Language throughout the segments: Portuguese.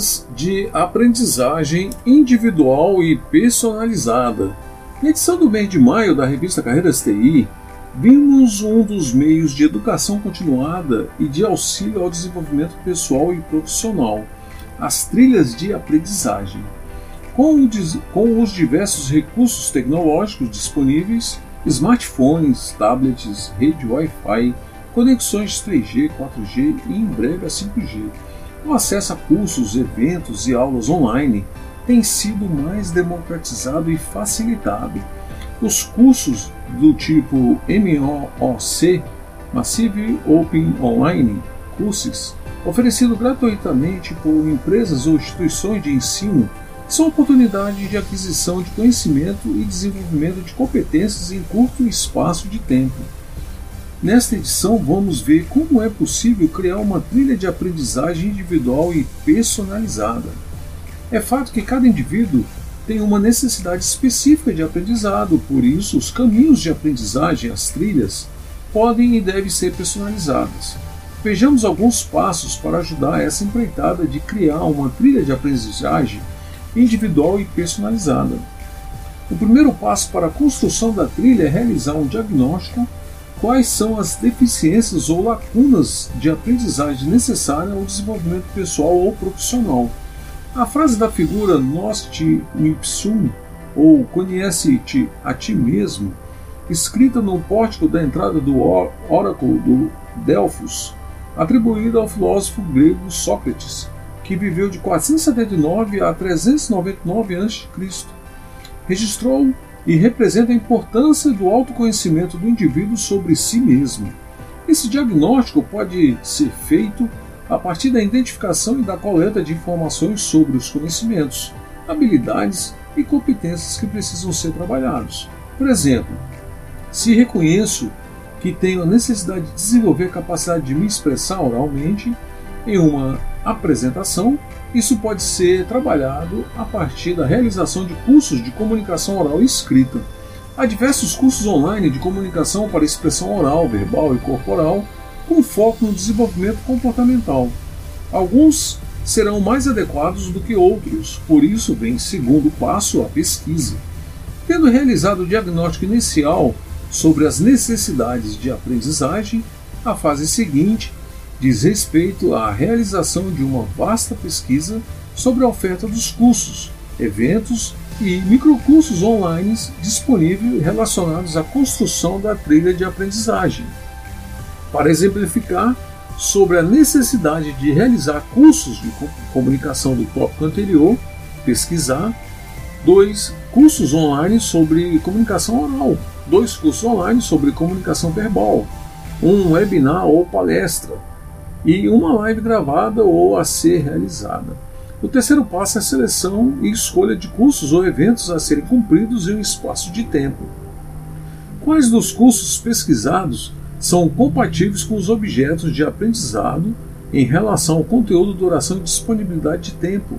Trilhas de aprendizagem individual e personalizada. Na edição do mês de maio da revista Carreiras TI, vimos um dos meios de educação continuada e de auxílio ao desenvolvimento pessoal e profissional, as trilhas de aprendizagem. Com, com os diversos recursos tecnológicos disponíveis, smartphones, tablets, rede Wi-Fi, conexões 3G, 4G e em breve a 5G o acesso a cursos, eventos e aulas online tem sido mais democratizado e facilitado. Os cursos do tipo MOOC, Massive Open Online Courses, oferecidos gratuitamente por empresas ou instituições de ensino, são oportunidades de aquisição de conhecimento e desenvolvimento de competências em curto espaço de tempo. Nesta edição, vamos ver como é possível criar uma trilha de aprendizagem individual e personalizada. É fato que cada indivíduo tem uma necessidade específica de aprendizado, por isso, os caminhos de aprendizagem, as trilhas, podem e devem ser personalizadas. Vejamos alguns passos para ajudar essa empreitada de criar uma trilha de aprendizagem individual e personalizada. O primeiro passo para a construção da trilha é realizar um diagnóstico quais são as deficiências ou lacunas de aprendizagem necessárias ao desenvolvimento pessoal ou profissional. A frase da figura Nosti Ipsum, ou Conhece-te a ti mesmo, escrita no pórtico da entrada do Oráculo do Delfos, atribuída ao filósofo grego Sócrates, que viveu de 479 a 399 a.C., registrou e representa a importância do autoconhecimento do indivíduo sobre si mesmo. Esse diagnóstico pode ser feito a partir da identificação e da coleta de informações sobre os conhecimentos, habilidades e competências que precisam ser trabalhados. Por exemplo, se reconheço que tenho a necessidade de desenvolver a capacidade de me expressar oralmente em uma apresentação, isso pode ser trabalhado a partir da realização de cursos de comunicação oral e escrita. Há diversos cursos online de comunicação para expressão oral, verbal e corporal, com foco no desenvolvimento comportamental. Alguns serão mais adequados do que outros, por isso vem segundo passo a pesquisa. Tendo realizado o diagnóstico inicial sobre as necessidades de aprendizagem, a fase seguinte diz respeito à realização de uma vasta pesquisa sobre a oferta dos cursos, eventos e microcursos online disponíveis relacionados à construção da trilha de aprendizagem. Para exemplificar sobre a necessidade de realizar cursos de comunicação do tópico anterior, pesquisar dois cursos online sobre comunicação oral, dois cursos online sobre comunicação verbal, um webinar ou palestra, e uma live gravada ou a ser realizada. O terceiro passo é a seleção e escolha de cursos ou eventos a serem cumpridos em um espaço de tempo. Quais dos cursos pesquisados são compatíveis com os objetos de aprendizado em relação ao conteúdo, duração e disponibilidade de tempo?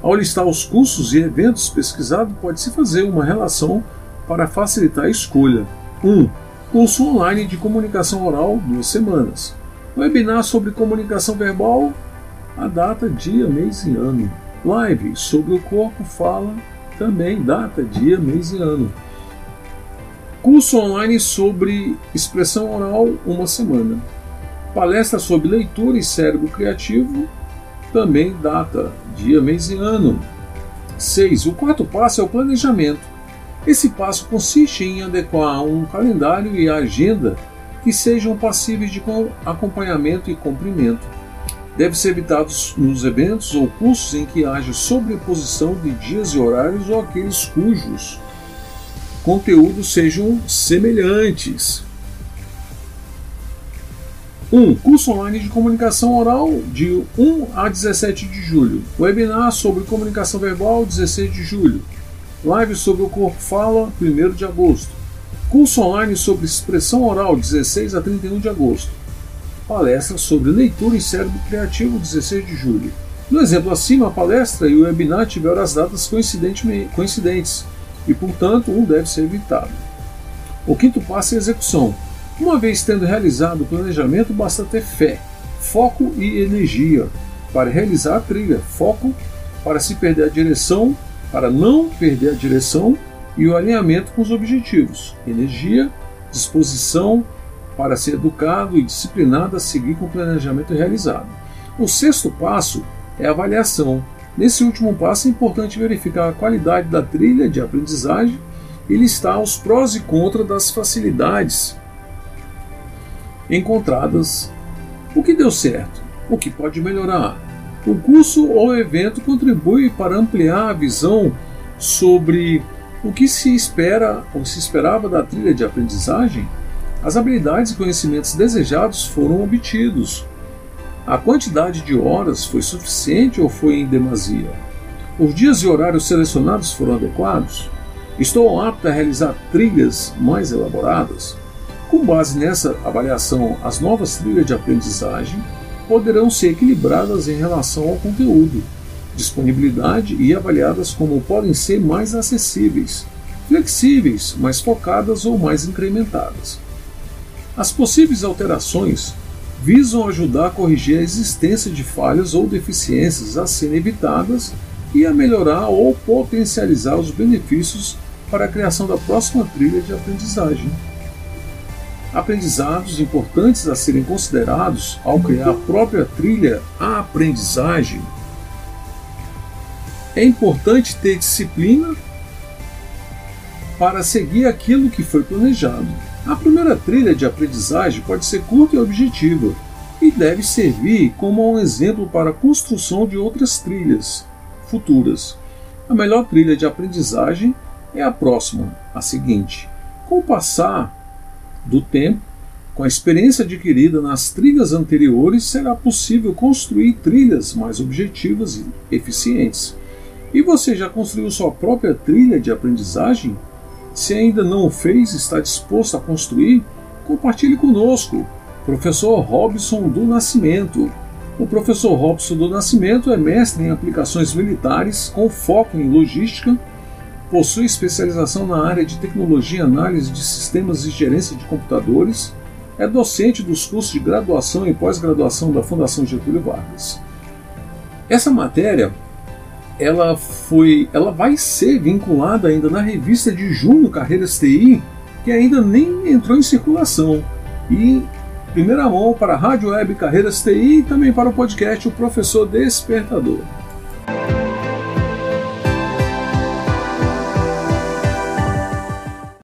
Ao listar os cursos e eventos pesquisados, pode-se fazer uma relação para facilitar a escolha. 1. Um, curso online de comunicação oral, duas semanas. Webinar sobre comunicação verbal, a data, dia, mês e ano. Live sobre o corpo fala, também data, dia, mês e ano. Curso online sobre expressão oral, uma semana. Palestra sobre leitura e cérebro criativo, também data, dia, mês e ano. 6. O quarto passo é o planejamento. Esse passo consiste em adequar um calendário e a agenda que sejam passíveis de acompanhamento e cumprimento. deve ser evitado nos eventos ou cursos em que haja sobreposição de dias e horários ou aqueles cujos conteúdos sejam semelhantes. 1. Um, curso online de comunicação oral de 1 a 17 de julho. Webinar sobre comunicação verbal 16 de julho. Live sobre o corpo fala 1 de agosto. Curso online sobre expressão oral 16 a 31 de agosto. Palestra sobre leitura em cérebro criativo 16 de julho. No exemplo acima, a palestra e o webinar tiveram as datas coincidentes e, portanto, um deve ser evitado. O quinto passo é a execução. Uma vez tendo realizado o planejamento, basta ter fé, foco e energia para realizar a trilha. Foco para se perder a direção, para não perder a direção e o alinhamento com os objetivos. Energia, disposição para ser educado e disciplinado a seguir com o planejamento realizado. O sexto passo é a avaliação. Nesse último passo é importante verificar a qualidade da trilha de aprendizagem e listar os prós e contras das facilidades encontradas. O que deu certo? O que pode melhorar? O curso ou evento contribui para ampliar a visão sobre o que se espera ou se esperava da trilha de aprendizagem. As habilidades e conhecimentos desejados foram obtidos. A quantidade de horas foi suficiente ou foi em demasia? Os dias e horários selecionados foram adequados? Estou apto a realizar trilhas mais elaboradas? Com base nessa avaliação, as novas trilhas de aprendizagem poderão ser equilibradas em relação ao conteúdo, disponibilidade e avaliadas como podem ser mais acessíveis, flexíveis, mais focadas ou mais incrementadas. As possíveis alterações visam ajudar a corrigir a existência de falhas ou deficiências a serem evitadas e a melhorar ou potencializar os benefícios para a criação da próxima trilha de aprendizagem aprendizados importantes a serem considerados ao criar a própria trilha à aprendizagem. É importante ter disciplina para seguir aquilo que foi planejado. A primeira trilha de aprendizagem pode ser curta e objetiva e deve servir como um exemplo para a construção de outras trilhas futuras. A melhor trilha de aprendizagem é a próxima, a seguinte. Com o passar do tempo, com a experiência adquirida nas trilhas anteriores, será possível construir trilhas mais objetivas e eficientes. E você já construiu sua própria trilha de aprendizagem? Se ainda não o fez, está disposto a construir? Compartilhe conosco. Professor Robson do Nascimento. O professor Robson do Nascimento é mestre em aplicações militares com foco em logística Possui especialização na área de tecnologia e análise de sistemas e gerência de computadores. É docente dos cursos de graduação e pós-graduação da Fundação Getúlio Vargas. Essa matéria ela foi, ela vai ser vinculada ainda na revista de junho Carreiras TI, que ainda nem entrou em circulação. E primeira mão para a Rádio Web Carreiras TI e também para o podcast O Professor Despertador.